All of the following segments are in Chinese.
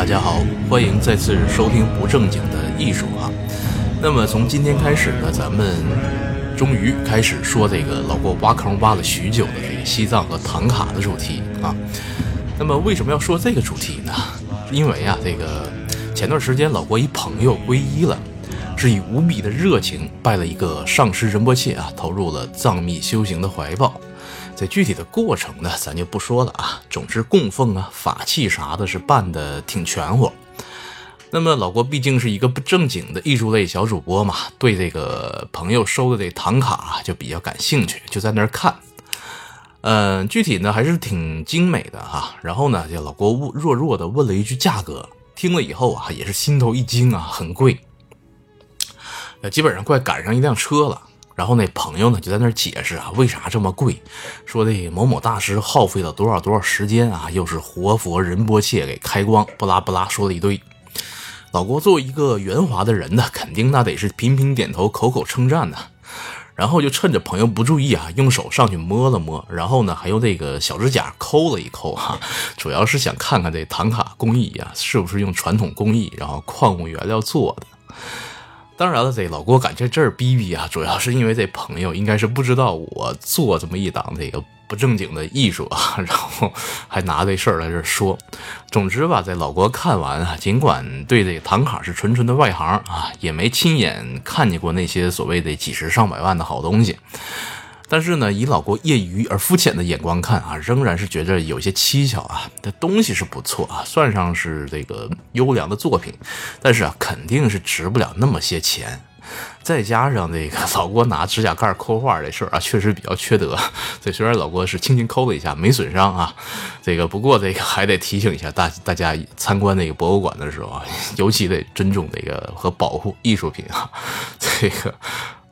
大家好，欢迎再次收听不正经的艺术啊。那么从今天开始呢，咱们终于开始说这个老郭挖坑挖了许久的这个西藏和唐卡的主题啊。那么为什么要说这个主题呢？因为啊，这个前段时间老郭一朋友皈依了，是以无比的热情拜了一个上师仁波切啊，投入了藏密修行的怀抱。这具体的过程呢，咱就不说了啊。总之，供奉啊、法器啥的，是办的挺全乎。那么，老郭毕竟是一个不正经的艺术类小主播嘛，对这个朋友收的这唐卡就比较感兴趣，就在那儿看。嗯，具体呢还是挺精美的哈。然后呢，这老郭弱弱的问了一句价格，听了以后啊，也是心头一惊啊，很贵。呃，基本上快赶上一辆车了。然后那朋友呢就在那解释啊，为啥这么贵？说这某某大师耗费了多少多少时间啊，又是活佛仁波切给开光，不拉不拉说了一堆。老郭作为一个圆滑的人呢，肯定那得是频频点头，口口称赞呢。然后就趁着朋友不注意啊，用手上去摸了摸，然后呢还用这个小指甲抠了一抠哈，主要是想看看这唐卡工艺啊是不是用传统工艺，然后矿物原料做的。当然了，这老郭敢在这儿逼逼啊，主要是因为这朋友应该是不知道我做这么一档这个不正经的艺术啊，然后还拿这事儿在这说。总之吧，在老郭看完啊，尽管对这个唐卡是纯纯的外行啊，也没亲眼看见过那些所谓的几十上百万的好东西。但是呢，以老郭业余而肤浅的眼光看啊，仍然是觉着有些蹊跷啊。这东西是不错啊，算上是这个优良的作品，但是啊，肯定是值不了那么些钱。再加上这个老郭拿指甲盖抠画这事儿啊，确实比较缺德。这虽然老郭是轻轻抠了一下，没损伤啊。这个不过这个还得提醒一下大大家参观那个博物馆的时候啊，尤其得尊重这个和保护艺术品啊。这个。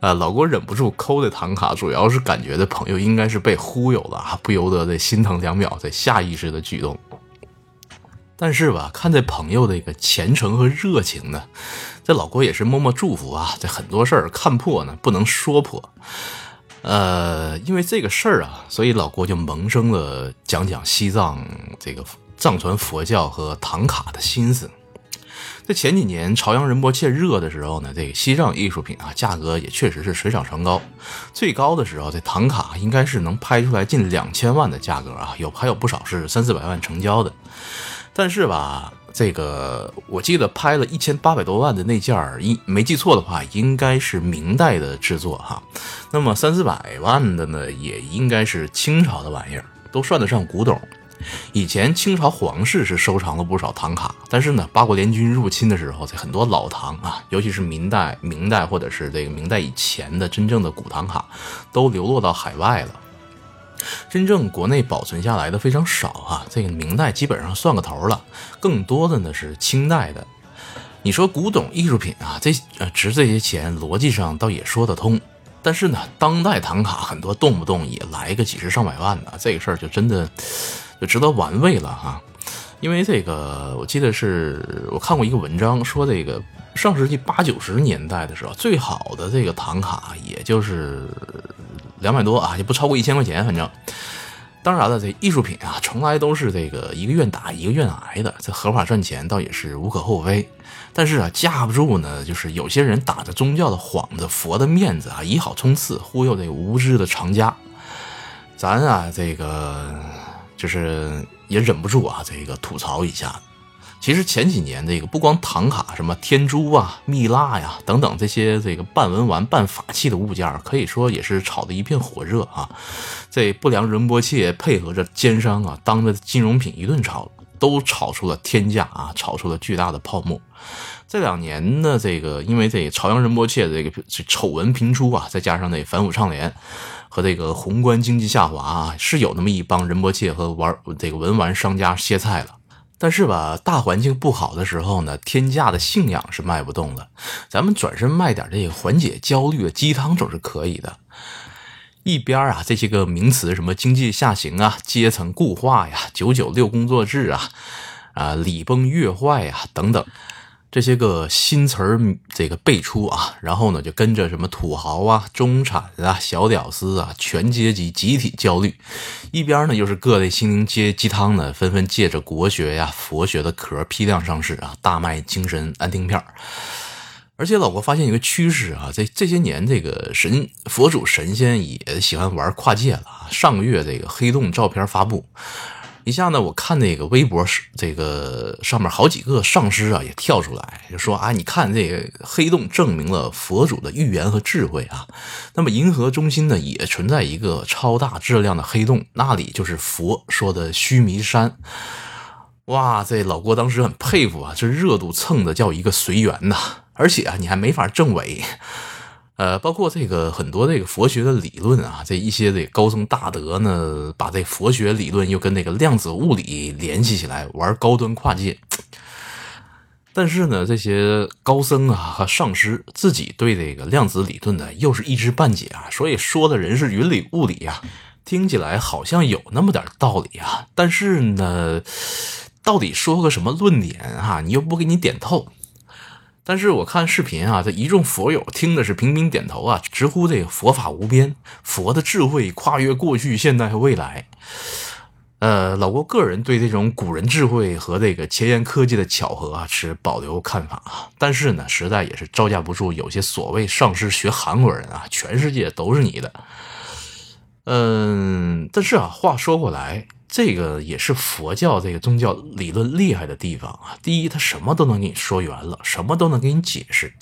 呃，老郭忍不住抠的唐卡，主要是感觉这朋友应该是被忽悠了啊，不由得这心疼两秒，这下意识的举动。但是吧，看这朋友的一个虔诚和热情呢，这老郭也是默默祝福啊。这很多事儿看破呢，不能说破。呃，因为这个事儿啊，所以老郭就萌生了讲讲西藏这个藏传佛教和唐卡的心思。在前几年朝阳仁波切热的时候呢，这个西藏艺术品啊，价格也确实是水涨船高。最高的时候，这唐卡应该是能拍出来近两千万的价格啊，有还有不少是三四百万成交的。但是吧，这个我记得拍了一千八百多万的那件儿，一没记错的话，应该是明代的制作哈。那么三四百万的呢，也应该是清朝的玩意儿，都算得上古董。以前清朝皇室是收藏了不少唐卡，但是呢，八国联军入侵的时候，在很多老唐啊，尤其是明代、明代或者是这个明代以前的真正的古唐卡，都流落到海外了。真正国内保存下来的非常少啊，这个明代基本上算个头了，更多的呢是清代的。你说古董艺术品啊，这呃值这些钱，逻辑上倒也说得通。但是呢，当代唐卡很多动不动也来个几十上百万的，这个事儿就真的。就值得玩味了哈，因为这个我记得是我看过一个文章，说这个上世纪八九十年代的时候，最好的这个唐卡也就是两百多啊，也不超过一千块钱，反正。当然了，这艺术品啊，从来都是这个一个愿打一个愿挨的，这合法赚钱倒也是无可厚非。但是啊，架不住呢，就是有些人打着宗教的幌子、佛的面子啊，以好冲刺，忽悠这个无知的藏家。咱啊，这个。就是也忍不住啊，这个吐槽一下。其实前几年这个不光唐卡，什么天珠啊、蜜蜡呀等等这些这个半文玩、半法器的物件，可以说也是炒得一片火热啊。这不良仁波切配合着奸商啊，当着金融品一顿炒，都炒出了天价啊，炒出了巨大的泡沫。这两年呢，这个因为这朝阳仁波切的这个丑闻频出啊，再加上那反腐倡廉。和这个宏观经济下滑啊，是有那么一帮仁波切和玩这个文玩商家歇菜了。但是吧，大环境不好的时候呢，天价的信仰是卖不动的。咱们转身卖点这个缓解焦虑的鸡汤总是可以的。一边啊，这些个名词什么经济下行啊、阶层固化呀、九九六工作制啊、啊礼崩乐坏呀等等。这些个新词儿这个辈出啊，然后呢就跟着什么土豪啊、中产啊、小屌丝啊，全阶级集体焦虑。一边呢又是各类心灵鸡鸡汤呢，纷纷借着国学呀、佛学的壳批量上市啊，大卖精神安定片而且老郭发现一个趋势啊，这这些年，这个神佛祖神仙也喜欢玩跨界了。上个月这个黑洞照片发布。一下呢，我看那个微博是这个上面好几个上师啊，也跳出来就说啊，你看这个黑洞证明了佛祖的预言和智慧啊。那么银河中心呢，也存在一个超大质量的黑洞，那里就是佛说的须弥山。哇，这老郭当时很佩服啊，这热度蹭的叫一个随缘呐，而且啊，你还没法证伪。呃，包括这个很多这个佛学的理论啊，这一些这高僧大德呢，把这佛学理论又跟那个量子物理联系起来，玩高端跨界。但是呢，这些高僧啊和上师自己对这个量子理论呢，又是一知半解啊，所以说的人是云里雾里呀，听起来好像有那么点道理啊，但是呢，到底说个什么论点啊，你又不给你点透。但是我看视频啊，这一众佛友听的是频频点头啊，直呼这个佛法无边，佛的智慧跨越过去、现在和未来。呃，老郭个人对这种古人智慧和这个前沿科技的巧合啊，持保留看法啊。但是呢，实在也是招架不住有些所谓上师学韩国人啊，全世界都是你的。嗯，但是啊，话说过来。这个也是佛教这个宗教理论厉害的地方啊！第一，他什么都能给你说圆了，什么都能给你解释，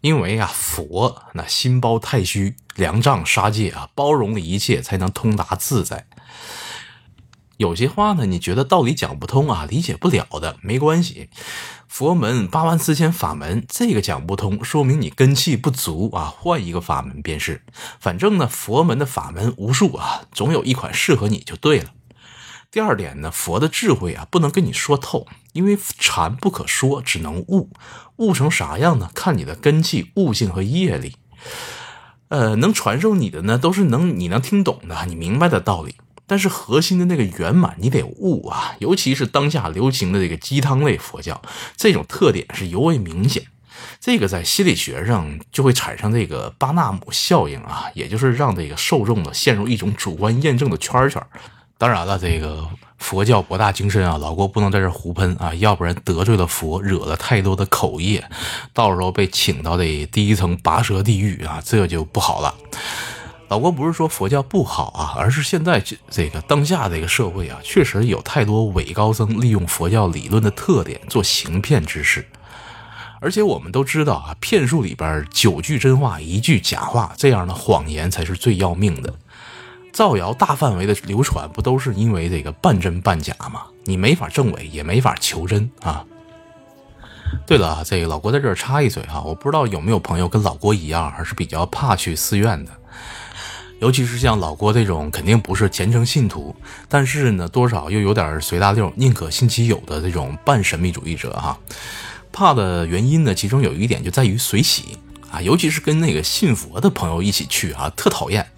因为啊，佛那心包太虚，凉障杀戒啊，包容了一切，才能通达自在。有些话呢，你觉得道理讲不通啊，理解不了的，没关系，佛门八万四千法门，这个讲不通，说明你根气不足啊，换一个法门便是。反正呢，佛门的法门无数啊，总有一款适合你就对了。第二点呢，佛的智慧啊，不能跟你说透，因为禅不可说，只能悟。悟成啥样呢？看你的根气、悟性和业力。呃，能传授你的呢，都是能你能听懂的，你明白的道理。但是核心的那个圆满，你得悟啊。尤其是当下流行的这个鸡汤类佛教，这种特点是尤为明显。这个在心理学上就会产生这个巴纳姆效应啊，也就是让这个受众呢陷入一种主观验证的圈圈。当然了，这个佛教博大精深啊，老郭不能在这胡喷啊，要不然得罪了佛，惹了太多的口业，到时候被请到这第一层拔舌地狱啊，这就不好了。老郭不是说佛教不好啊，而是现在这这个当下这个社会啊，确实有太多伪高僧利用佛教理论的特点做行骗之事，而且我们都知道啊，骗术里边九句真话一句假话，这样的谎言才是最要命的。造谣大范围的流传，不都是因为这个半真半假吗？你没法证伪，也没法求真啊。对了啊，这个老郭在这儿插一嘴哈，我不知道有没有朋友跟老郭一样，还是比较怕去寺院的，尤其是像老郭这种肯定不是虔诚信徒，但是呢，多少又有点随大溜、宁可信其有的这种半神秘主义者哈。怕的原因呢，其中有一点就在于随喜。啊，尤其是跟那个信佛的朋友一起去啊，特讨厌。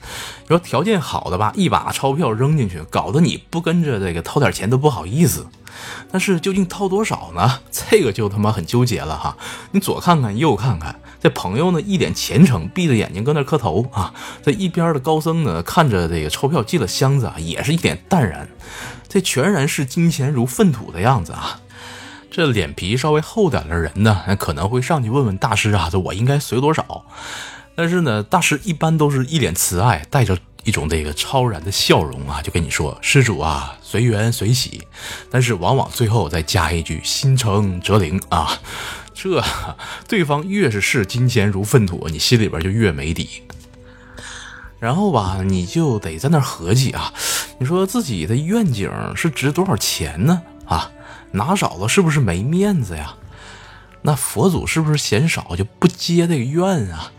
说条件好的吧，一把钞票扔进去，搞得你不跟着这个掏点钱都不好意思。但是究竟掏多少呢？这个就他妈很纠结了哈。你左看看右看看，这朋友呢一脸虔诚，闭着眼睛搁那磕头啊。这一边的高僧呢，看着这个钞票进了箱子啊，也是一脸淡然，这全然是金钱如粪土的样子啊。这脸皮稍微厚点的人呢，可能会上去问问大师啊，这我应该随多少？但是呢，大师一般都是一脸慈爱，带着一种这个超然的笑容啊，就跟你说：“施主啊，随缘随喜。”但是往往最后再加一句“心诚则灵”啊，这对方越是视金钱如粪土，你心里边就越没底。然后吧，你就得在那合计啊，你说自己的愿景是值多少钱呢？啊？拿少了是不是没面子呀？那佛祖是不是嫌少就不接这个愿啊？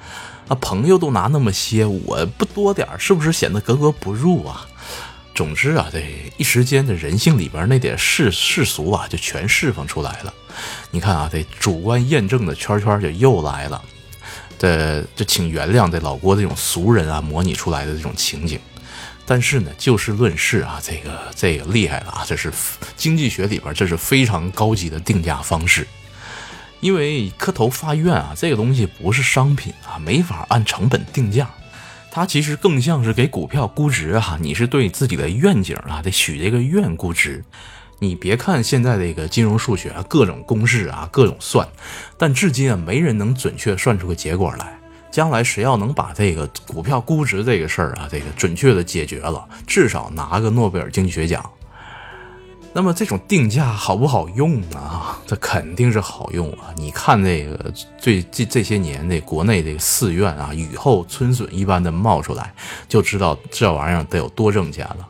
啊，朋友都拿那么些，我不多点是不是显得格格不入啊？总之啊，这一时间的人性里边那点世世俗啊，就全释放出来了。你看啊，这主观验证的圈圈就又来了。这这，请原谅这老郭这种俗人啊，模拟出来的这种情景。但是呢，就事论事啊，这个这个厉害了啊！这是经济学里边这是非常高级的定价方式。因为磕头发愿啊，这个东西不是商品啊，没法按成本定价。它其实更像是给股票估值啊，你是对自己的愿景啊，得许这个愿估值。你别看现在这个金融数学啊，各种公式啊，各种算，但至今啊，没人能准确算出个结果来。将来谁要能把这个股票估值这个事儿啊，这个准确的解决了，至少拿个诺贝尔经济学奖。那么这种定价好不好用啊？这肯定是好用啊！你看这个最这这些年这国内这个寺院啊，雨后春笋一般的冒出来，就知道这玩意儿得有多挣钱了。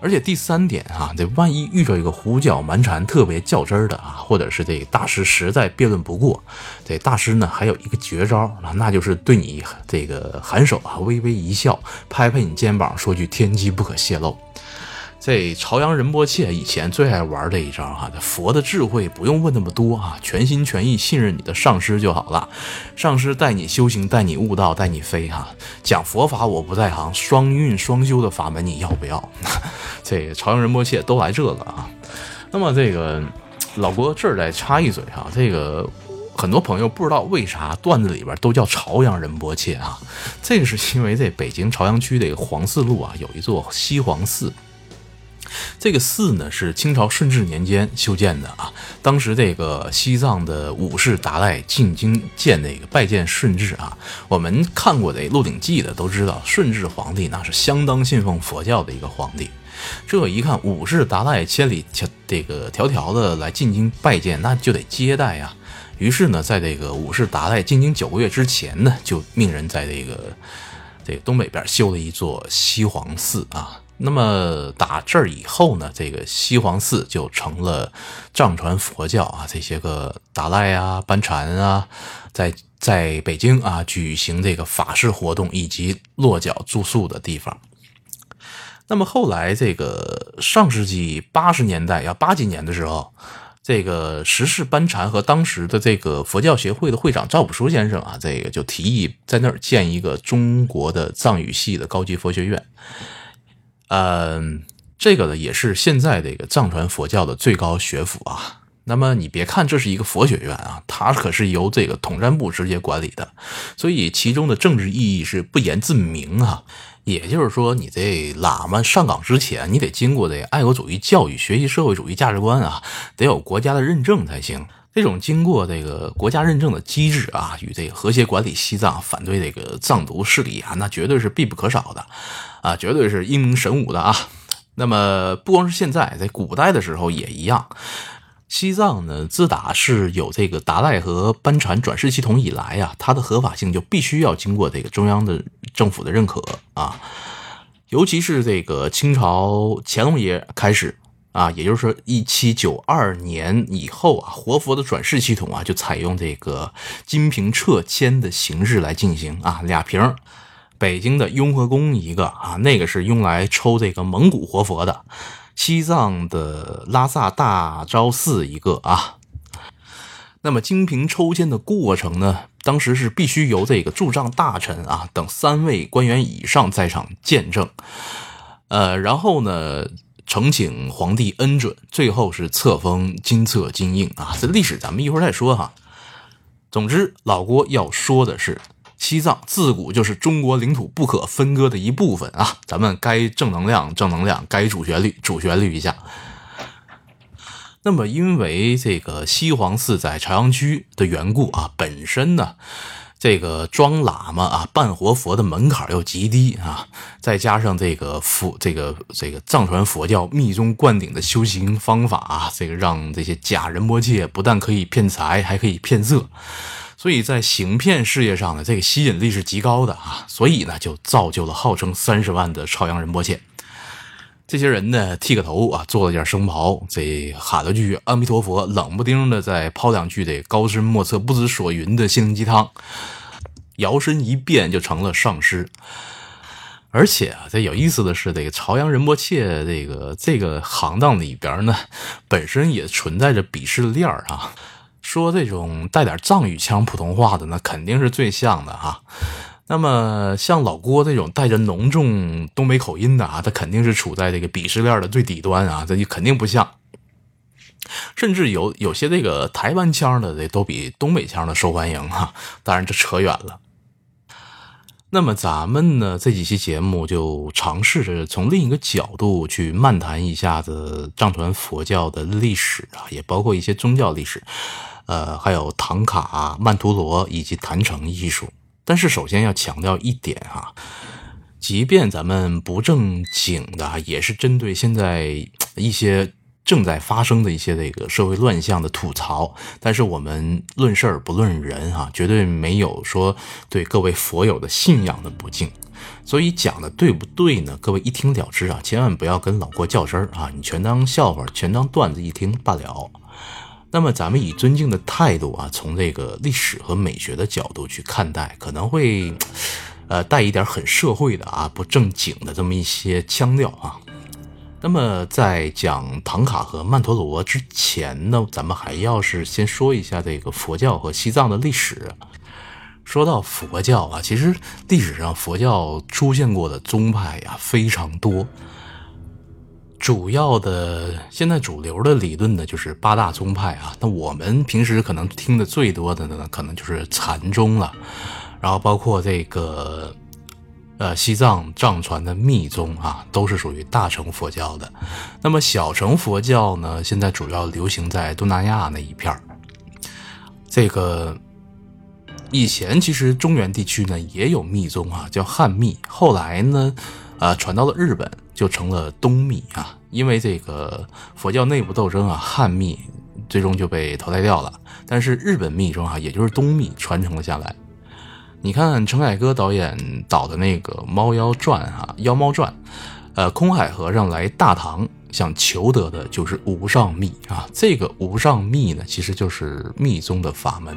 而且第三点啊，这万一遇到一个胡搅蛮缠、特别较真儿的啊，或者是这大师实在辩论不过，这大师呢还有一个绝招啊那就是对你这个颔首啊，微微一笑，拍拍你肩膀，说句天机不可泄露。这朝阳仁波切以前最爱玩这一招哈，佛的智慧不用问那么多啊，全心全意信任你的上师就好了，上师带你修行，带你悟道，带你飞哈。讲佛法我不在行，双运双修的法门你要不要？这朝阳仁波切都来这个啊。那么这个老郭这儿再插一嘴哈，这个很多朋友不知道为啥段子里边都叫朝阳仁波切啊，这个是因为这北京朝阳区这个黄寺路啊有一座西黄寺。这个寺呢是清朝顺治年间修建的啊，当时这个西藏的五世达赖进京见那个拜见顺治啊，我们看过这《鹿鼎记》的都知道，顺治皇帝那是相当信奉佛教的一个皇帝。这一看五世达赖千里迢这个迢迢的来进京拜见，那就得接待呀。于是呢，在这个五世达赖进京九个月之前呢，就命人在这个这东北边修了一座西皇寺啊。那么打这儿以后呢，这个西黄寺就成了藏传佛教啊，这些个达赖啊、班禅啊，在在北京啊举行这个法事活动以及落脚住宿的地方。那么后来这个上世纪八十年代，要八几年的时候，这个时事班禅和当时的这个佛教协会的会长赵朴初先生啊，这个就提议在那儿建一个中国的藏语系的高级佛学院。嗯，这个呢也是现在这个藏传佛教的最高学府啊。那么你别看这是一个佛学院啊，它可是由这个统战部直接管理的，所以其中的政治意义是不言自明啊。也就是说，你这喇嘛上岗之前，你得经过这个爱国主义教育，学习社会主义价值观啊，得有国家的认证才行。这种经过这个国家认证的机制啊，与这个和谐管理西藏、反对这个藏独势力啊，那绝对是必不可少的，啊，绝对是英明神武的啊。那么不光是现在，在古代的时候也一样。西藏呢，自打是有这个达赖和班禅转世系统以来呀，它的合法性就必须要经过这个中央的政府的认可啊，尤其是这个清朝乾隆爷开始。啊，也就是说，一七九二年以后啊，活佛的转世系统啊，就采用这个金瓶撤签的形式来进行啊，俩瓶儿，北京的雍和宫一个啊，那个是用来抽这个蒙古活佛的，西藏的拉萨大昭寺一个啊。那么金瓶抽签的过程呢，当时是必须由这个驻藏大臣啊等三位官员以上在场见证，呃，然后呢。呈请皇帝恩准，最后是册封金册金印啊！这历史咱们一会儿再说哈。总之，老郭要说的是，西藏自古就是中国领土不可分割的一部分啊！咱们该正能量正能量，该主旋律主旋律一下。那么，因为这个西黄寺在朝阳区的缘故啊，本身呢。这个装喇嘛啊，办活佛的门槛又极低啊，再加上这个佛，这个这个藏传佛教密宗灌顶的修行方法啊，这个让这些假仁波切不但可以骗财，还可以骗色，所以在行骗事业上呢，这个吸引力是极高的啊，所以呢，就造就了号称三十万的朝阳仁波切。这些人呢，剃个头啊，做了件僧袍，这喊了句阿弥陀佛，冷不丁的再抛两句这高深莫测、不知所云的心灵鸡汤，摇身一变就成了上师。而且啊，这有意思的是，这个朝阳仁波切这个这个行当里边呢，本身也存在着鄙视链儿啊。说这种带点藏语腔普通话的，那肯定是最像的哈。那么像老郭这种带着浓重东北口音的啊，他肯定是处在这个鄙视链的最底端啊，这就肯定不像。甚至有有些这个台湾腔的，这都比东北腔的受欢迎哈。当然这扯远了。那么咱们呢这几期节目就尝试着从另一个角度去漫谈一下子藏传佛教的历史啊，也包括一些宗教历史，呃，还有唐卡、曼陀罗以及坛城艺术。但是首先要强调一点哈，即便咱们不正经的，也是针对现在一些。正在发生的一些这个社会乱象的吐槽，但是我们论事儿不论人哈，绝对没有说对各位佛友的信仰的不敬，所以讲的对不对呢？各位一听了之啊，千万不要跟老郭较真儿啊，你全当笑话，全当段子一听罢了。那么咱们以尊敬的态度啊，从这个历史和美学的角度去看待，可能会呃带一点很社会的啊不正经的这么一些腔调啊。那么在讲唐卡和曼陀罗之前呢，咱们还要是先说一下这个佛教和西藏的历史。说到佛教啊，其实历史上佛教出现过的宗派呀非常多。主要的现在主流的理论呢，就是八大宗派啊。那我们平时可能听的最多的呢，可能就是禅宗了，然后包括这个。呃，西藏藏传的密宗啊，都是属于大乘佛教的。那么小乘佛教呢，现在主要流行在东南亚那一片儿。这个以前其实中原地区呢也有密宗啊，叫汉密。后来呢，呃，传到了日本，就成了东密啊。因为这个佛教内部斗争啊，汉密最终就被淘汰掉了。但是日本密宗啊，也就是东密传承了下来。你看陈凯歌导演导的那个《猫妖传》哈，《妖猫传》，呃，空海和尚来大唐想求得的就是无上密啊。这个无上密呢，其实就是密宗的法门，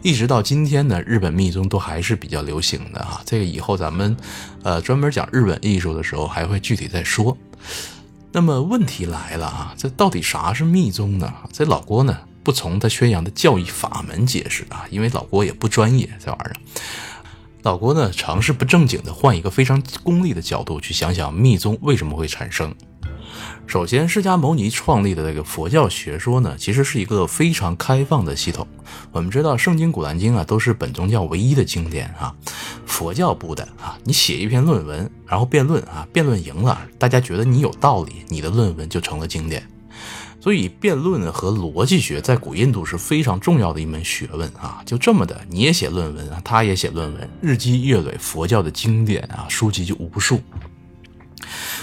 一直到今天呢，日本密宗都还是比较流行的哈。这个以后咱们呃专门讲日本艺术的时候还会具体再说。那么问题来了啊，这到底啥是密宗呢？这老郭呢？不从他宣扬的教义法门解释啊，因为老郭也不专业这玩意儿。老郭呢，尝试不正经的换一个非常功利的角度去想想密宗为什么会产生。首先，释迦牟尼创立的这个佛教学说呢，其实是一个非常开放的系统。我们知道，圣经、古兰经啊，都是本宗教唯一的经典啊。佛教不的啊，你写一篇论文，然后辩论啊，辩论赢了，大家觉得你有道理，你的论文就成了经典。所以，辩论和逻辑学在古印度是非常重要的一门学问啊！就这么的，你也写论文啊，他也写论文，日积月累，佛教的经典啊，书籍就无数。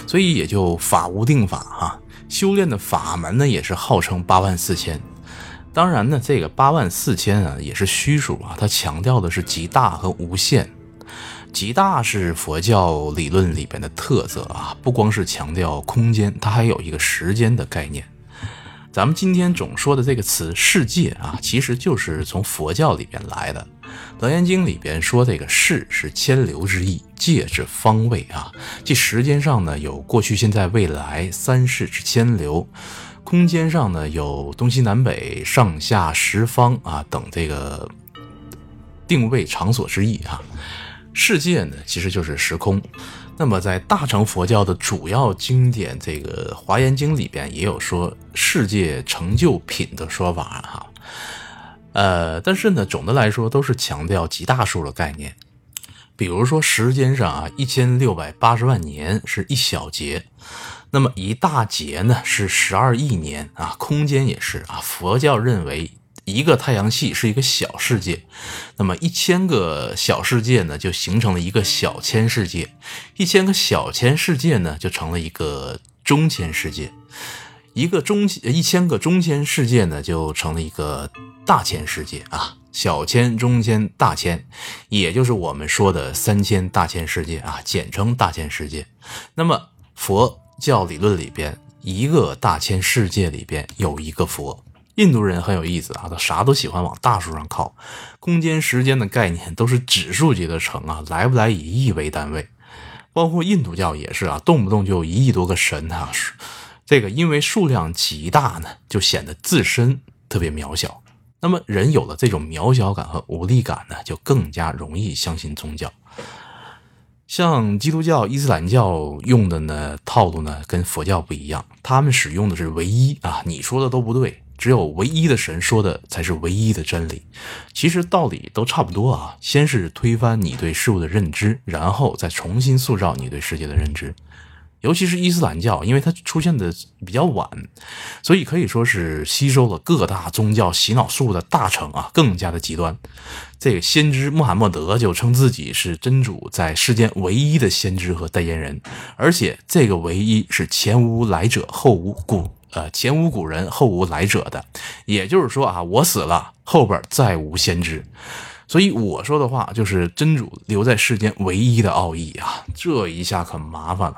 所以也就法无定法啊，修炼的法门呢，也是号称八万四千。当然呢，这个八万四千啊，也是虚数啊，它强调的是极大和无限。极大是佛教理论里边的特色啊，不光是强调空间，它还有一个时间的概念。咱们今天总说的这个词“世界”啊，其实就是从佛教里边来的。《楞严经》里边说，这个“世”是千流之意，“界”是方位啊，即时间上呢有过去、现在、未来三世之千流；空间上呢有东西南北、上下十方啊等这个定位场所之意啊。世界呢其实就是时空。那么，在大乘佛教的主要经典这个《华严经》里边，也有说世界成就品的说法哈。呃，但是呢，总的来说都是强调极大数的概念。比如说时间上啊，一千六百八十万年是一小节，那么一大节呢是十二亿年啊。空间也是啊，佛教认为。一个太阳系是一个小世界，那么一千个小世界呢，就形成了一个小千世界；一千个小千世界呢，就成了一个中千世界；一个中一千个中千世界呢，就成了一个大千世界啊！小千、中千、大千，也就是我们说的三千大千世界啊，简称大千世界。那么佛教理论里边，一个大千世界里边有一个佛。印度人很有意思啊，他啥都喜欢往大数上靠，空间、时间的概念都是指数级的乘啊，来不来以亿为单位。包括印度教也是啊，动不动就一亿多个神啊，这个因为数量极大呢，就显得自身特别渺小。那么人有了这种渺小感和无力感呢，就更加容易相信宗教。像基督教、伊斯兰教用的呢套路呢，跟佛教不一样，他们使用的是唯一啊，你说的都不对，只有唯一的神说的才是唯一的真理。其实道理都差不多啊，先是推翻你对事物的认知，然后再重新塑造你对世界的认知。尤其是伊斯兰教，因为它出现的比较晚，所以可以说是吸收了各大宗教洗脑术的大成啊，更加的极端。这个先知穆罕默德就称自己是真主在世间唯一的先知和代言人，而且这个唯一是前无来者后无古呃前无古人后无来者的，也就是说啊，我死了后边再无先知。所以我说的话就是真主留在世间唯一的奥义啊，这一下可麻烦了。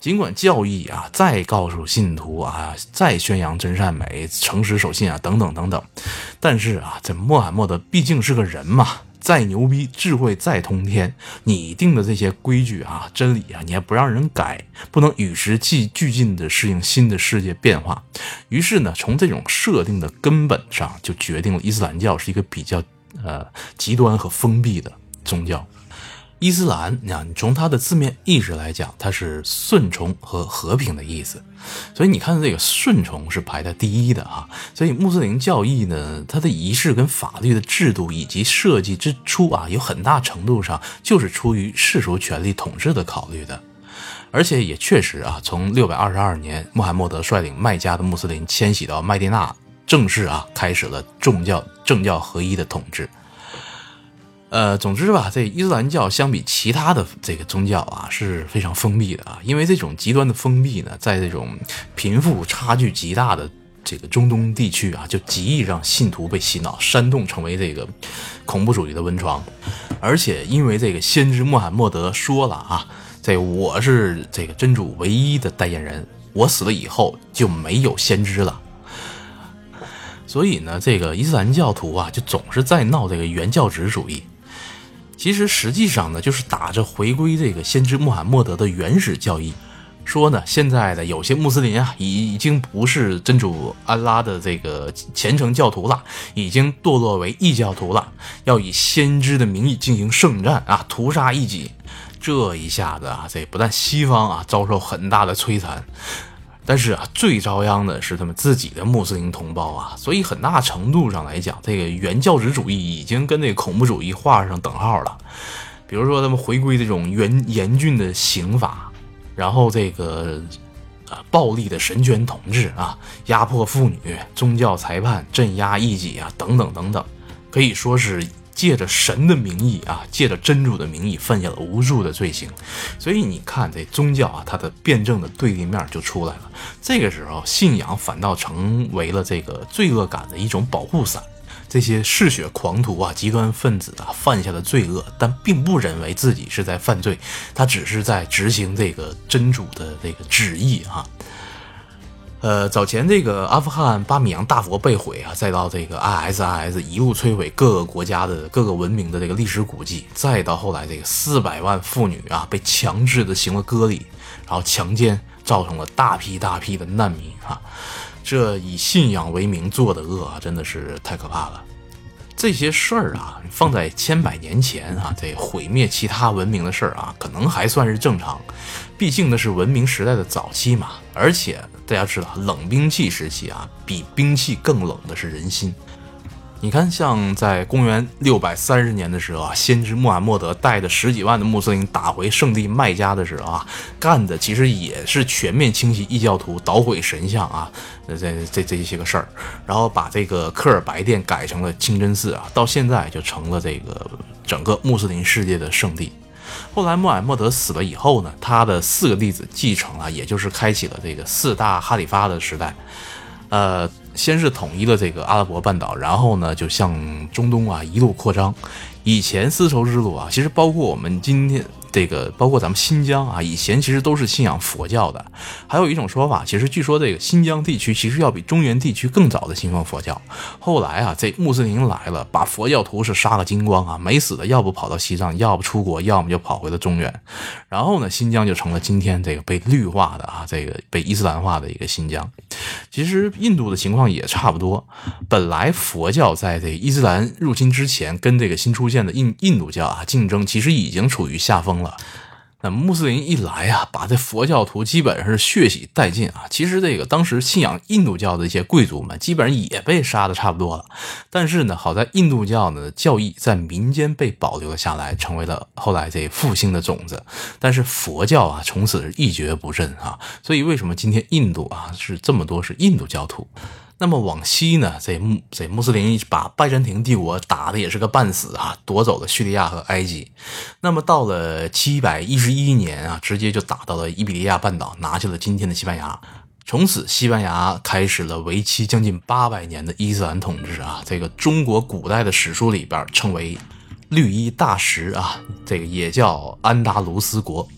尽管教义啊再告诉信徒啊，再宣扬真善美、诚实守信啊等等等等，但是啊，这穆罕默德毕竟是个人嘛，再牛逼、智慧再通天，你定的这些规矩啊、真理啊，你还不让人改，不能与时俱俱进的适应新的世界变化。于是呢，从这种设定的根本上，就决定了伊斯兰教是一个比较呃极端和封闭的宗教。伊斯兰，那你从它的字面意思来讲，它是顺从和和平的意思，所以你看这个顺从是排在第一的哈。所以穆斯林教义呢，它的仪式跟法律的制度以及设计之初啊，有很大程度上就是出于世俗权力统治的考虑的，而且也确实啊，从六百二十二年穆罕默德率领麦加的穆斯林迁徙到麦地那，正式啊开始了众教政教合一的统治。呃，总之吧，这伊斯兰教相比其他的这个宗教啊是非常封闭的啊，因为这种极端的封闭呢，在这种贫富差距极大的这个中东地区啊，就极易让信徒被洗脑煽动，成为这个恐怖主义的温床。而且因为这个先知穆罕默德说了啊，这我是这个真主唯一的代言人，我死了以后就没有先知了。所以呢，这个伊斯兰教徒啊，就总是在闹这个原教旨主义。其实实际上呢，就是打着回归这个先知穆罕默德的原始教义，说呢，现在的有些穆斯林啊，已经不是真主安拉的这个虔诚教徒了，已经堕落为异教徒了，要以先知的名义进行圣战啊，屠杀异己。这一下子啊，这不但西方啊遭受很大的摧残。但是啊，最遭殃的是他们自己的穆斯林同胞啊，所以很大程度上来讲，这个原教旨主义已经跟那个恐怖主义画上等号了。比如说，他们回归这种严严峻的刑法，然后这个啊暴力的神权统治啊，压迫妇女、宗教裁判、镇压异己啊，等等等等，可以说是。借着神的名义啊，借着真主的名义犯下了无数的罪行，所以你看这宗教啊，它的辩证的对立面就出来了。这个时候，信仰反倒成为了这个罪恶感的一种保护伞。这些嗜血狂徒啊，极端分子啊，犯下的罪恶，但并不认为自己是在犯罪，他只是在执行这个真主的这个旨意啊。呃，早前这个阿富汗巴米扬大佛被毁啊，再到这个 ISIS 一路摧毁各个国家的各个文明的这个历史古迹，再到后来这个四百万妇女啊被强制的行了割礼，然后强奸，造成了大批大批的难民啊，这以信仰为名做的恶啊，真的是太可怕了。这些事儿啊，放在千百年前啊，这毁灭其他文明的事儿啊，可能还算是正常，毕竟那是文明时代的早期嘛，而且。大家知道，冷兵器时期啊，比兵器更冷的是人心。你看，像在公元六百三十年的时候啊，先知穆罕默德带着十几万的穆斯林打回圣地麦加的时候啊，干的其实也是全面清洗异教徒、捣毁神像啊，这这这些个事儿，然后把这个科尔白殿改成了清真寺啊，到现在就成了这个整个穆斯林世界的圣地。后来穆罕默德死了以后呢，他的四个弟子继承了，也就是开启了这个四大哈里发的时代。呃，先是统一了这个阿拉伯半岛，然后呢就向中东啊一路扩张。以前丝绸之路啊，其实包括我们今天。这个包括咱们新疆啊，以前其实都是信仰佛教的。还有一种说法，其实据说这个新疆地区其实要比中原地区更早的信奉佛教。后来啊，这穆斯林来了，把佛教徒是杀个精光啊，没死的要不跑到西藏，要不出国，要么就跑回了中原。然后呢，新疆就成了今天这个被绿化的啊，这个被伊斯兰化的一个新疆。其实印度的情况也差不多。本来佛教在这伊斯兰入侵之前，跟这个新出现的印印度教啊竞争，其实已经处于下风。了，那穆斯林一来啊，把这佛教徒基本上是血洗殆尽啊。其实这个当时信仰印度教的一些贵族们，基本上也被杀的差不多了。但是呢，好在印度教呢教义在民间被保留了下来，成为了后来这复兴的种子。但是佛教啊，从此一蹶不振啊。所以为什么今天印度啊是这么多是印度教徒？那么往西呢，这穆这穆斯林把拜占庭帝国打的也是个半死啊，夺走了叙利亚和埃及。那么到了七百一十一年啊，直接就打到了伊比利亚半岛，拿下了今天的西班牙。从此，西班牙开始了为期将近八百年的伊斯兰统治啊。这个中国古代的史书里边称为绿衣大食啊，这个也叫安达卢斯国。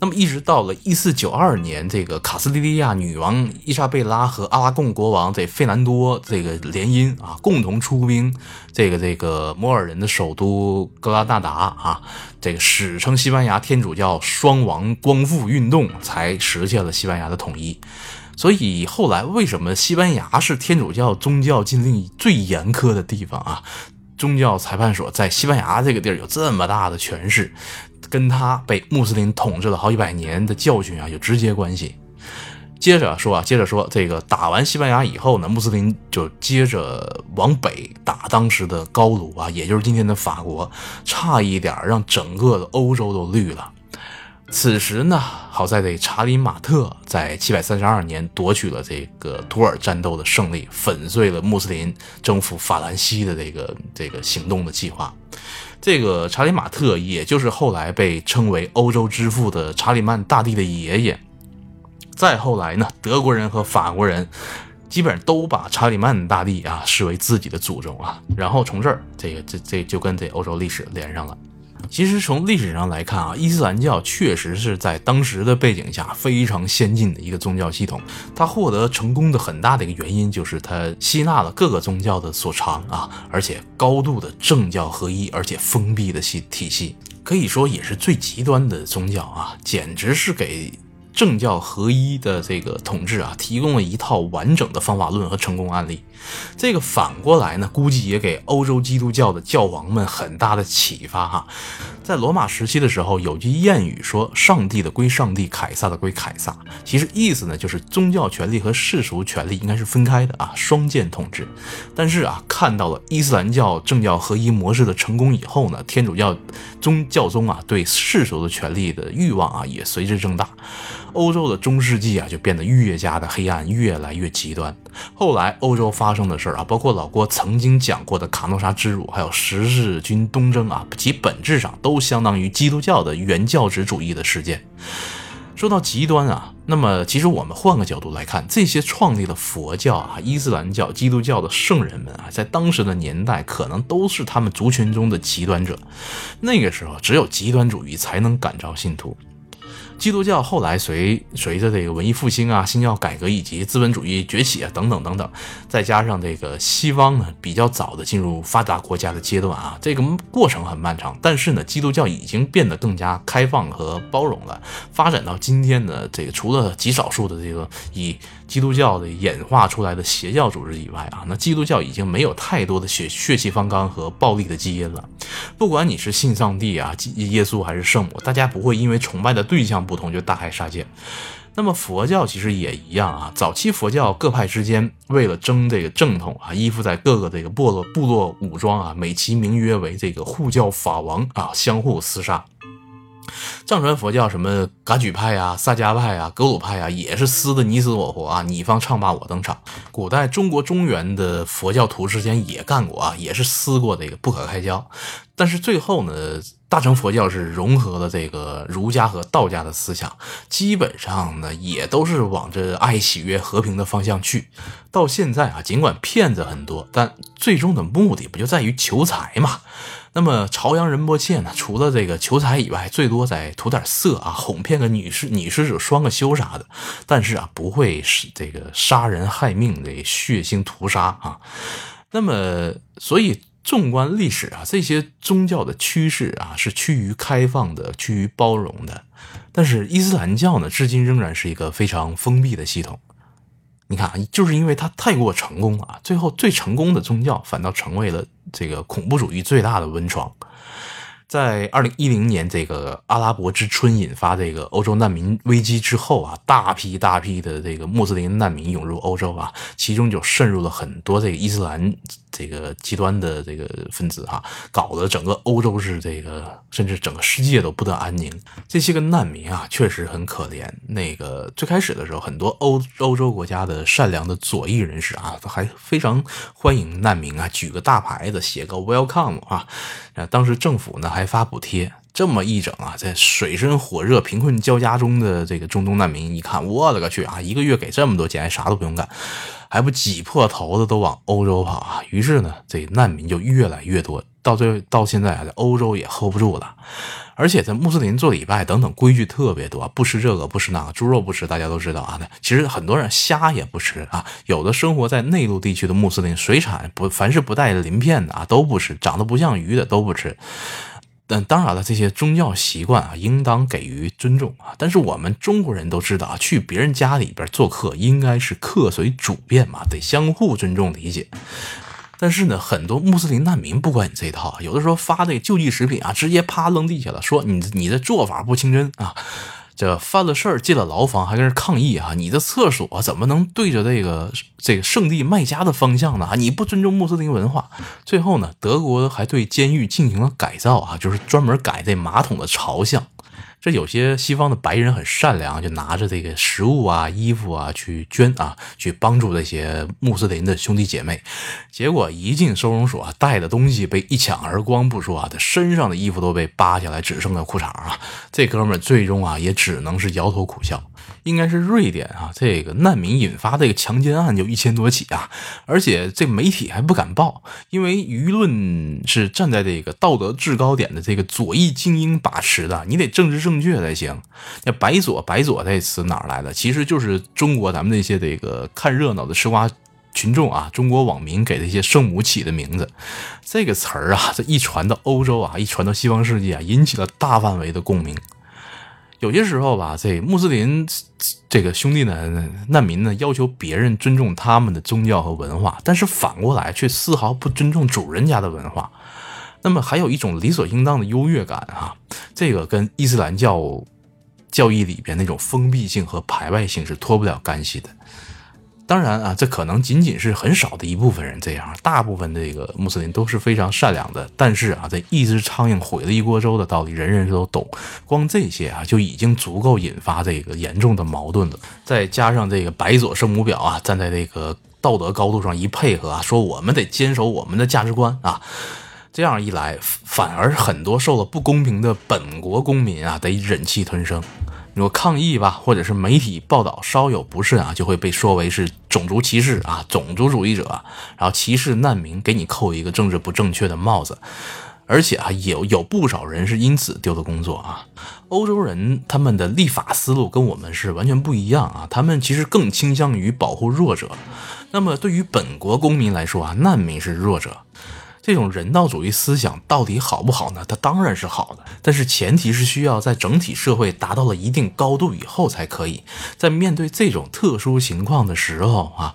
那么一直到了一四九二年，这个卡斯蒂利亚女王伊莎贝拉和阿拉贡国王这费南多这个联姻啊，共同出兵这个这个摩尔人的首都格拉纳达啊，这个史称西班牙天主教双王光复运动，才实现了西班牙的统一。所以后来为什么西班牙是天主教宗教禁令最严苛的地方啊？宗教裁判所在西班牙这个地儿有这么大的权势。跟他被穆斯林统治了好几百年的教训啊有直接关系。接着说啊，接着说，这个打完西班牙以后呢，穆斯林就接着往北打当时的高卢啊，也就是今天的法国，差一点让整个的欧洲都绿了。此时呢，好在这查理马特在七百三十二年夺取了这个图尔战斗的胜利，粉碎了穆斯林征服法兰西的这个这个行动的计划。这个查理马特，也就是后来被称为欧洲之父的查理曼大帝的爷爷。再后来呢，德国人和法国人基本上都把查理曼大帝啊视为自己的祖宗啊。然后从这儿，这个这这就跟这欧洲历史连上了。其实从历史上来看啊，伊斯兰教确实是在当时的背景下非常先进的一个宗教系统。它获得成功的很大的一个原因就是它吸纳了各个宗教的所长啊，而且高度的政教合一，而且封闭的系体系，可以说也是最极端的宗教啊，简直是给。政教合一的这个统治啊，提供了一套完整的方法论和成功案例。这个反过来呢，估计也给欧洲基督教的教王们很大的启发哈。在罗马时期的时候，有句谚语说：“上帝的归上帝，凯撒的归凯撒。”其实意思呢，就是宗教权力和世俗权力应该是分开的啊，双剑统治。但是啊，看到了伊斯兰教政教合一模式的成功以后呢，天主教宗教宗啊，对世俗的权力的欲望啊，也随之增大。欧洲的中世纪啊，就变得越加的黑暗，越来越极端。后来欧洲发生的事儿啊，包括老郭曾经讲过的卡诺沙之辱，还有十字军东征啊，其本质上都相当于基督教的原教旨主义的事件。说到极端啊，那么其实我们换个角度来看，这些创立了佛教啊、伊斯兰教、基督教的圣人们啊，在当时的年代，可能都是他们族群中的极端者。那个时候，只有极端主义才能感召信徒。基督教后来随随着这个文艺复兴啊、新教改革以及资本主义崛起啊等等等等，再加上这个西方呢比较早的进入发达国家的阶段啊，这个过程很漫长。但是呢，基督教已经变得更加开放和包容了。发展到今天呢，这个除了极少数的这个以基督教的演化出来的邪教组织以外啊，那基督教已经没有太多的血血气方刚和暴力的基因了。不管你是信上帝啊、耶稣还是圣母，大家不会因为崇拜的对象。不同就大开杀戒，那么佛教其实也一样啊。早期佛教各派之间为了争这个正统啊，依附在各个这个部落部落武装啊，美其名曰为这个护教法王啊，相互厮杀。藏传佛教什么噶举派啊、萨迦派啊、格鲁派啊，也是撕的你死我活啊，你方唱罢我登场。古代中国中原的佛教徒之间也干过啊，也是撕过这个不可开交。但是最后呢，大乘佛教是融合了这个儒家和道家的思想，基本上呢也都是往这爱、喜悦、和平的方向去。到现在啊，尽管骗子很多，但最终的目的不就在于求财嘛？那么朝阳仁波切呢，除了这个求财以外，最多再涂点色啊，哄骗个女士、女施者双个修啥的，但是啊，不会是这个杀人害命的血腥屠杀啊。那么，所以。纵观历史啊，这些宗教的趋势啊是趋于开放的、趋于包容的。但是伊斯兰教呢，至今仍然是一个非常封闭的系统。你看啊，就是因为它太过成功了，最后最成功的宗教反倒成为了这个恐怖主义最大的温床。在二零一零年这个阿拉伯之春引发这个欧洲难民危机之后啊，大批大批的这个穆斯林难民涌入欧洲啊，其中就渗入了很多这个伊斯兰这个极端的这个分子哈，搞得整个欧洲是这个甚至整个世界都不得安宁。这些个难民啊，确实很可怜。那个最开始的时候，很多欧欧洲国家的善良的左翼人士啊，都还非常欢迎难民啊，举个大牌子，写个 Welcome 啊，当时政府呢。还还发补贴，这么一整啊，在水深火热、贫困交加中的这个中东难民一看，我勒个去啊！一个月给这么多钱，啥都不用干，还不挤破头子都往欧洲跑啊！于是呢，这难民就越来越多，到最到现在啊，在欧洲也 hold 不住了。而且在穆斯林做礼拜等等规矩特别多，不吃这个，不吃那个，猪肉不吃，大家都知道啊。其实很多人虾也不吃啊，有的生活在内陆地区的穆斯林，水产不凡是不带鳞片的啊都不吃，长得不像鱼的都不吃。但当然了，这些宗教习惯啊，应当给予尊重啊。但是我们中国人都知道啊，去别人家里边做客，应该是客随主便嘛，得相互尊重理解。但是呢，很多穆斯林难民不管你这套，有的时候发这个救济食品啊，直接啪扔地下了，说你你的做法不清真啊。这犯了事儿进了牢房，还跟人抗议啊！你的厕所怎么能对着这个这个圣地麦加的方向呢？你不尊重穆斯林文化。最后呢，德国还对监狱进行了改造啊，就是专门改这马桶的朝向。这有些西方的白人很善良，就拿着这个食物啊、衣服啊去捐啊，去帮助这些穆斯林的兄弟姐妹。结果一进收容所，带的东西被一抢而光不说啊，他身上的衣服都被扒下来，只剩个裤衩啊。这哥们最终啊，也只能是摇头苦笑。应该是瑞典啊，这个难民引发这个强奸案就一千多起啊，而且这媒体还不敢报，因为舆论是站在这个道德制高点的这个左翼精英把持的，你得政治正确才行。那“白左”“白左”这词哪来的？其实就是中国咱们那些这个看热闹的吃瓜群众啊，中国网民给这些圣母起的名字。这个词儿啊，这一传到欧洲啊，一传到西方世界啊，引起了大范围的共鸣。有些时候吧，这穆斯林这个兄弟呢，难民呢，要求别人尊重他们的宗教和文化，但是反过来却丝毫不尊重主人家的文化。那么还有一种理所应当的优越感啊，这个跟伊斯兰教教义里边那种封闭性和排外性是脱不了干系的。当然啊，这可能仅仅是很少的一部分人这样，大部分这个穆斯林都是非常善良的。但是啊，这一只苍蝇毁了一锅粥的道理，人人都懂。光这些啊，就已经足够引发这个严重的矛盾了。再加上这个白左圣母婊啊，站在这个道德高度上一配合啊，说我们得坚守我们的价值观啊，这样一来，反而很多受了不公平的本国公民啊，得忍气吞声。如果抗议吧，或者是媒体报道稍有不慎啊，就会被说为是种族歧视啊，种族主义者，然后歧视难民，给你扣一个政治不正确的帽子。而且啊，有有不少人是因此丢了工作啊。欧洲人他们的立法思路跟我们是完全不一样啊，他们其实更倾向于保护弱者。那么对于本国公民来说啊，难民是弱者。这种人道主义思想到底好不好呢？它当然是好的，但是前提是需要在整体社会达到了一定高度以后才可以。在面对这种特殊情况的时候啊，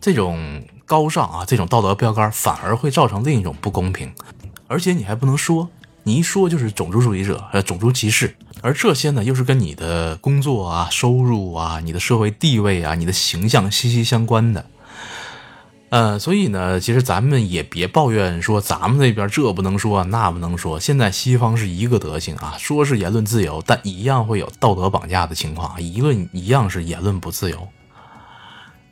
这种高尚啊，这种道德标杆反而会造成另一种不公平。而且你还不能说，你一说就是种族主义者、呃种族歧视，而这些呢又是跟你的工作啊、收入啊、你的社会地位啊、你的形象息息相关的。呃，所以呢，其实咱们也别抱怨说咱们那边这不能说那不能说。现在西方是一个德行啊，说是言论自由，但一样会有道德绑架的情况，一论一样是言论不自由。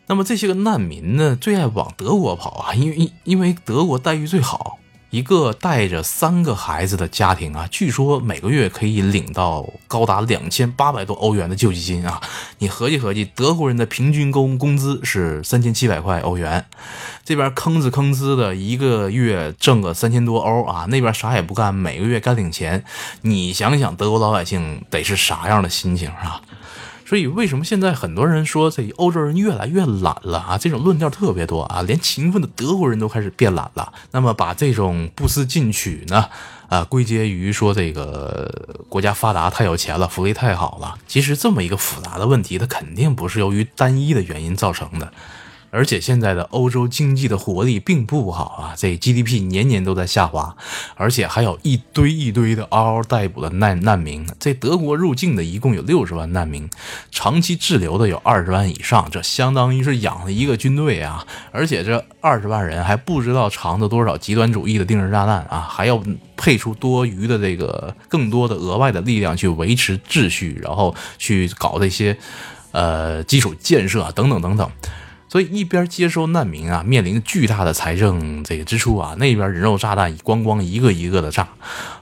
那么这些个难民呢，最爱往德国跑啊，因为因为德国待遇最好。一个带着三个孩子的家庭啊，据说每个月可以领到高达两千八百多欧元的救济金啊！你合计合计，德国人的平均工工资是三千七百块欧元，这边吭哧吭哧的一个月挣个三千多欧啊，那边啥也不干，每个月干领钱，你想想德国老百姓得是啥样的心情啊？所以，为什么现在很多人说这欧洲人越来越懒了啊？这种论调特别多啊，连勤奋的德国人都开始变懒了。那么，把这种不思进取呢，啊，归结于说这个国家发达太有钱了，福利太好了。其实这么一个复杂的问题，它肯定不是由于单一的原因造成的。而且现在的欧洲经济的活力并不好啊，这 GDP 年年都在下滑，而且还有一堆一堆的嗷嗷待哺的难难民。这德国入境的一共有六十万难民，长期滞留的有二十万以上，这相当于是养了一个军队啊！而且这二十万人还不知道藏着多少极端主义的定时炸弹啊，还要配出多余的这个更多的额外的力量去维持秩序，然后去搞这些呃基础建设啊等等等等。所以一边接收难民啊，面临巨大的财政这个支出啊，那边人肉炸弹咣咣一个一个的炸，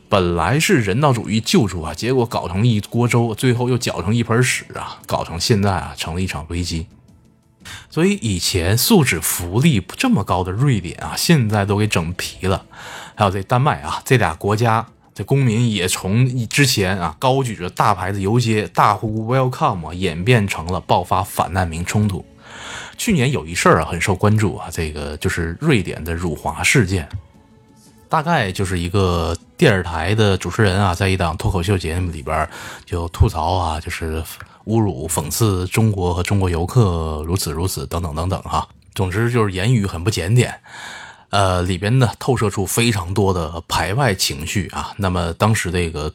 本来是人道主义救助啊，结果搞成一锅粥，最后又搅成一盆屎啊，搞成现在啊成了一场危机。所以以前素质福利这么高的瑞典啊，现在都给整皮了。还有这丹麦啊，这俩国家这公民也从之前啊高举着大牌子游街，大呼 Welcome，演变成了爆发反难民冲突。去年有一事儿啊，很受关注啊，这个就是瑞典的辱华事件。大概就是一个电视台的主持人啊，在一档脱口秀节目里边就吐槽啊，就是侮辱、讽刺中国和中国游客如此如此等等等等哈。总之就是言语很不检点，呃，里边呢透射出非常多的排外情绪啊。那么当时这个。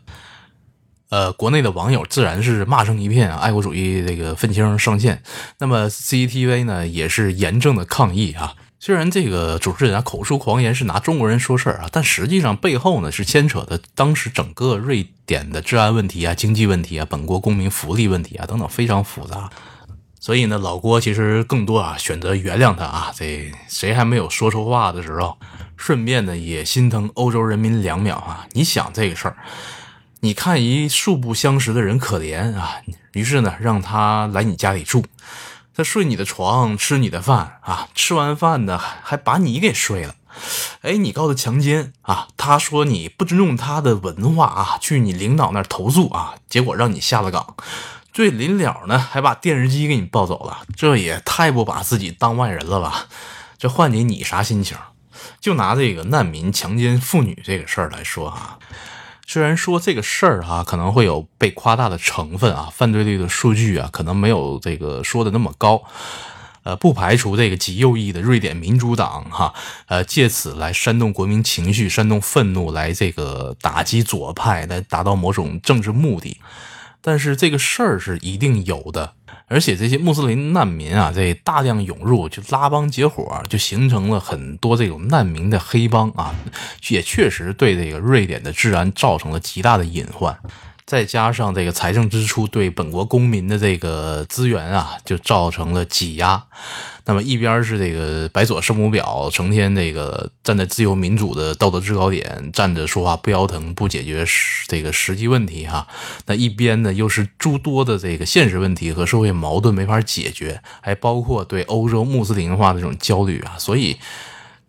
呃，国内的网友自然是骂声一片啊，爱国主义这个愤青上线。那么 CCTV 呢，也是严正的抗议啊。虽然这个主持人啊口出狂言是拿中国人说事儿啊，但实际上背后呢是牵扯的当时整个瑞典的治安问题啊、经济问题啊、本国公民福利问题啊等等非常复杂。所以呢，老郭其实更多啊选择原谅他啊。这谁还没有说错话的时候？顺便呢也心疼欧洲人民两秒啊。你想这个事儿。你看一素不相识的人可怜啊，于是呢，让他来你家里住，他睡你的床，吃你的饭啊，吃完饭呢还把你给睡了，哎，你告他强奸啊，他说你不尊重他的文化啊，去你领导那投诉啊，结果让你下了岗，最临了呢还把电视机给你抱走了，这也太不把自己当外人了吧？这换你你啥心情？就拿这个难民强奸妇女这个事儿来说啊。虽然说这个事儿哈可能会有被夸大的成分啊，犯罪率的数据啊可能没有这个说的那么高，呃，不排除这个极右翼的瑞典民主党哈，呃，借此来煽动国民情绪、煽动愤怒，来这个打击左派，来达到某种政治目的。但是这个事儿是一定有的。而且这些穆斯林难民啊，这大量涌入，就拉帮结伙，就形成了很多这种难民的黑帮啊，也确实对这个瑞典的治安造成了极大的隐患。再加上这个财政支出对本国公民的这个资源啊，就造成了挤压。那么一边是这个白左圣母婊，成天这个站在自由民主的道德制高点站着说话不腰疼，不解决这个实际问题哈。那一边呢，又是诸多的这个现实问题和社会矛盾没法解决，还包括对欧洲穆斯林化的这种焦虑啊，所以。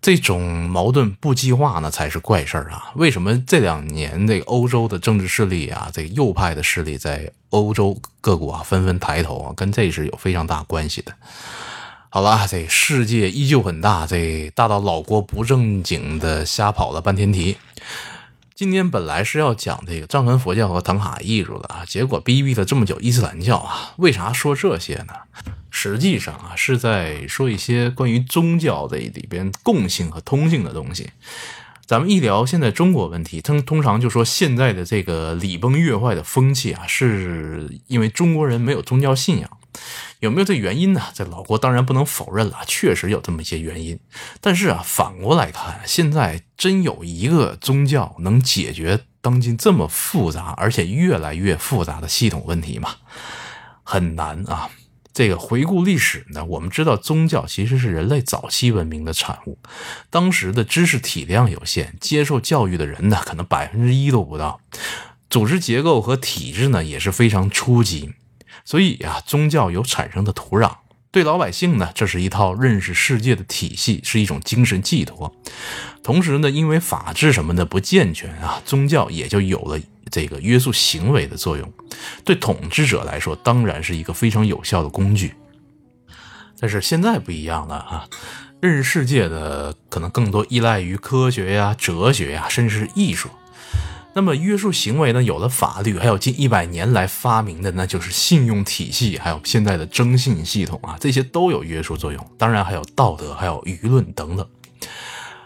这种矛盾不激化呢，才是怪事儿啊！为什么这两年这个欧洲的政治势力啊，这右派的势力在欧洲各国啊纷纷抬头啊，跟这是有非常大关系的。好了，这世界依旧很大，这大到老郭不正经的瞎跑了半天题。今天本来是要讲这个藏传佛教和唐卡艺术的啊，结果逼逼了这么久伊斯兰教啊，为啥说这些呢？实际上啊，是在说一些关于宗教的里边共性和通性的东西。咱们一聊现在中国问题，通通常就说现在的这个礼崩乐坏的风气啊，是因为中国人没有宗教信仰。有没有这原因呢？在老郭当然不能否认了，确实有这么一些原因。但是啊，反过来看，现在真有一个宗教能解决当今这么复杂而且越来越复杂的系统问题吗？很难啊。这个回顾历史呢，我们知道宗教其实是人类早期文明的产物，当时的知识体量有限，接受教育的人呢，可能百分之一都不到，组织结构和体制呢也是非常初级。所以啊，宗教有产生的土壤，对老百姓呢，这是一套认识世界的体系，是一种精神寄托。同时呢，因为法治什么的不健全啊，宗教也就有了这个约束行为的作用。对统治者来说，当然是一个非常有效的工具。但是现在不一样了啊，认识世界的可能更多依赖于科学呀、哲学呀，甚至是艺术。那么约束行为呢？有了法律，还有近一百年来发明的，那就是信用体系，还有现在的征信系统啊，这些都有约束作用。当然还有道德，还有舆论等等。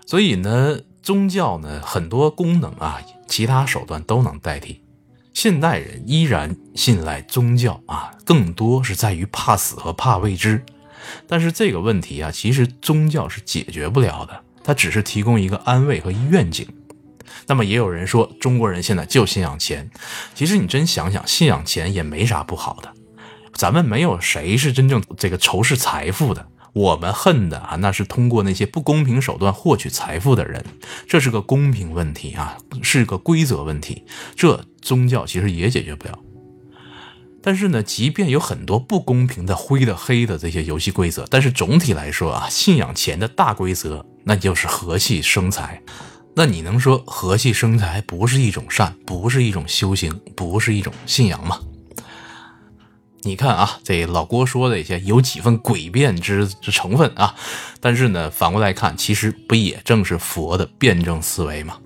所以呢，宗教呢，很多功能啊，其他手段都能代替。现代人依然信赖宗教啊，更多是在于怕死和怕未知。但是这个问题啊，其实宗教是解决不了的，它只是提供一个安慰和愿景。那么也有人说，中国人现在就信仰钱。其实你真想想，信仰钱也没啥不好的。咱们没有谁是真正这个仇视财富的，我们恨的啊，那是通过那些不公平手段获取财富的人。这是个公平问题啊，是个规则问题。这宗教其实也解决不了。但是呢，即便有很多不公平的灰的黑的这些游戏规则，但是总体来说啊，信仰钱的大规则，那就是和气生财。那你能说和气生财不是一种善，不是一种修行，不是一种信仰吗？你看啊，这老郭说的一些有几分诡辩之之成分啊，但是呢，反过来看，其实不也正是佛的辩证思维吗？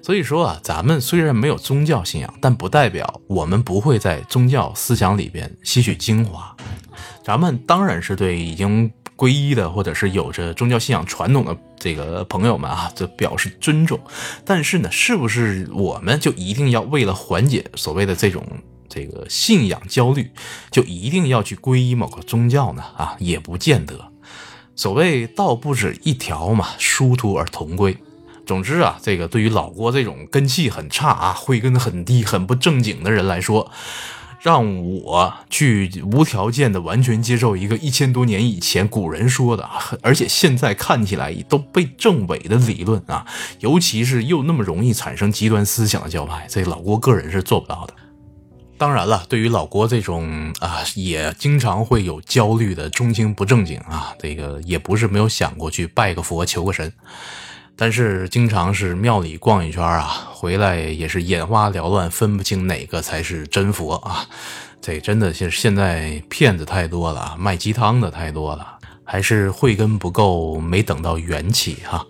所以说啊，咱们虽然没有宗教信仰，但不代表我们不会在宗教思想里边吸取精华。咱们当然是对已经。皈依的，或者是有着宗教信仰传统的这个朋友们啊，就表示尊重。但是呢，是不是我们就一定要为了缓解所谓的这种这个信仰焦虑，就一定要去皈依某个宗教呢？啊，也不见得。所谓道不止一条嘛，殊途而同归。总之啊，这个对于老郭这种根气很差啊、慧根很低、很不正经的人来说。让我去无条件的完全接受一个一千多年以前古人说的，而且现在看起来都被证伪的理论啊，尤其是又那么容易产生极端思想的教派，这老郭个人是做不到的。当然了，对于老郭这种啊，也经常会有焦虑的中青不正经啊，这个也不是没有想过去拜个佛求个神。但是经常是庙里逛一圈啊，回来也是眼花缭乱，分不清哪个才是真佛啊！这真的是现在骗子太多了，卖鸡汤的太多了，还是慧根不够，没等到缘起哈，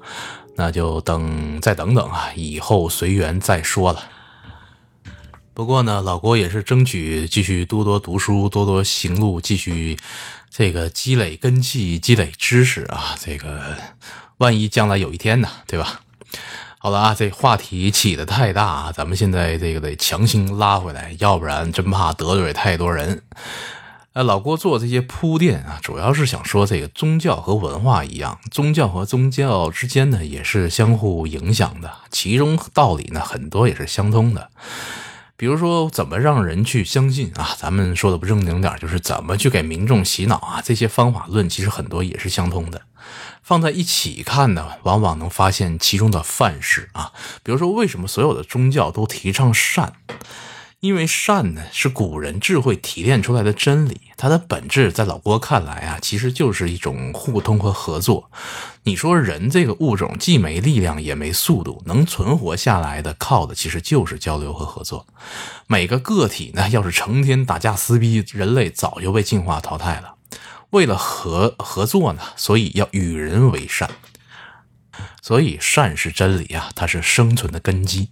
那就等再等等啊，以后随缘再说了。不过呢，老郭也是争取继续多多读书，多多行路，继续这个积累根气，积累知识啊，这个。万一将来有一天呢，对吧？好了啊，这话题起的太大啊，咱们现在这个得强行拉回来，要不然真怕得罪太多人。呃，老郭做这些铺垫啊，主要是想说，这个宗教和文化一样，宗教和宗教之间呢也是相互影响的，其中道理呢很多也是相通的。比如说，怎么让人去相信啊？咱们说的不正经点，就是怎么去给民众洗脑啊？这些方法论其实很多也是相通的。放在一起看呢，往往能发现其中的范式啊。比如说，为什么所有的宗教都提倡善？因为善呢是古人智慧提炼出来的真理，它的本质在老郭看来啊，其实就是一种互通和合作。你说人这个物种既没力量也没速度，能存活下来的靠的其实就是交流和合作。每个个体呢，要是成天打架撕逼，人类早就被进化淘汰了。为了合合作呢，所以要与人为善。所以善是真理啊，它是生存的根基。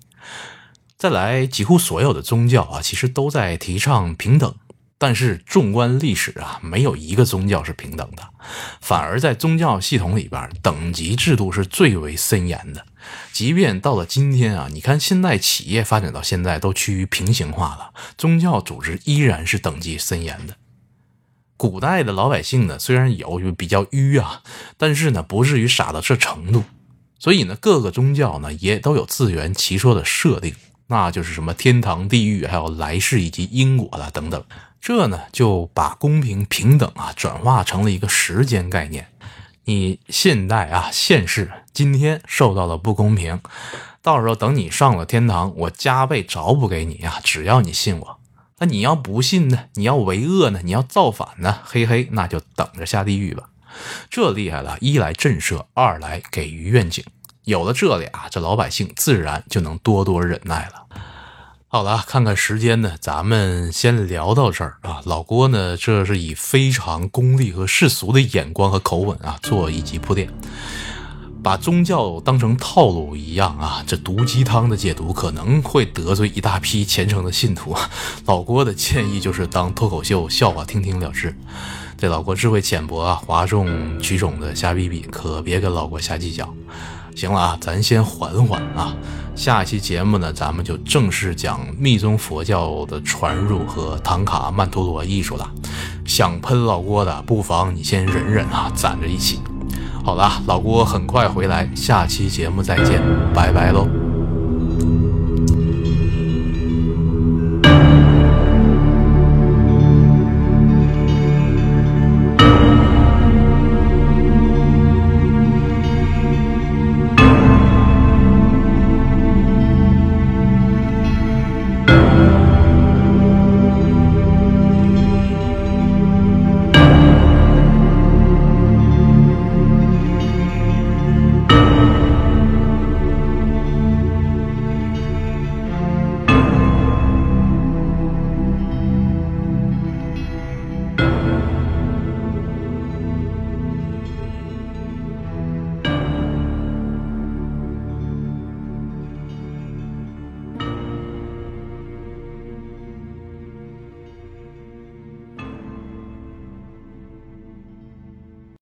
再来，几乎所有的宗教啊，其实都在提倡平等。但是纵观历史啊，没有一个宗教是平等的，反而在宗教系统里边，等级制度是最为森严的。即便到了今天啊，你看现在企业发展到现在都趋于平行化了，宗教组织依然是等级森严的。古代的老百姓呢，虽然有就比较愚啊，但是呢，不至于傻到这程度。所以呢，各个宗教呢，也都有自圆其说的设定。那就是什么天堂、地狱，还有来世以及因果了等等。这呢就把公平平等啊转化成了一个时间概念。你现代啊现世今天受到了不公平，到时候等你上了天堂，我加倍找补给你啊！只要你信我。那你要不信呢？你要为恶呢？你要造反呢？嘿嘿，那就等着下地狱吧。这厉害了，一来震慑，二来给予愿景。有了这俩，这老百姓自然就能多多忍耐了。好了，看看时间呢，咱们先聊到这儿啊。老郭呢，这是以非常功利和世俗的眼光和口吻啊，做一集铺垫。把宗教当成套路一样啊，这毒鸡汤的解读可能会得罪一大批虔诚的信徒。老郭的建议就是当脱口秀笑话听听了之。这老郭智慧浅薄啊，哗众取宠的瞎逼逼，可别跟老郭瞎计较。行了啊，咱先缓缓啊。下期节目呢，咱们就正式讲密宗佛教的传入和唐卡曼陀罗艺术了。想喷老郭的，不妨你先忍忍啊，攒着一起。好了，老郭很快回来，下期节目再见，拜拜喽。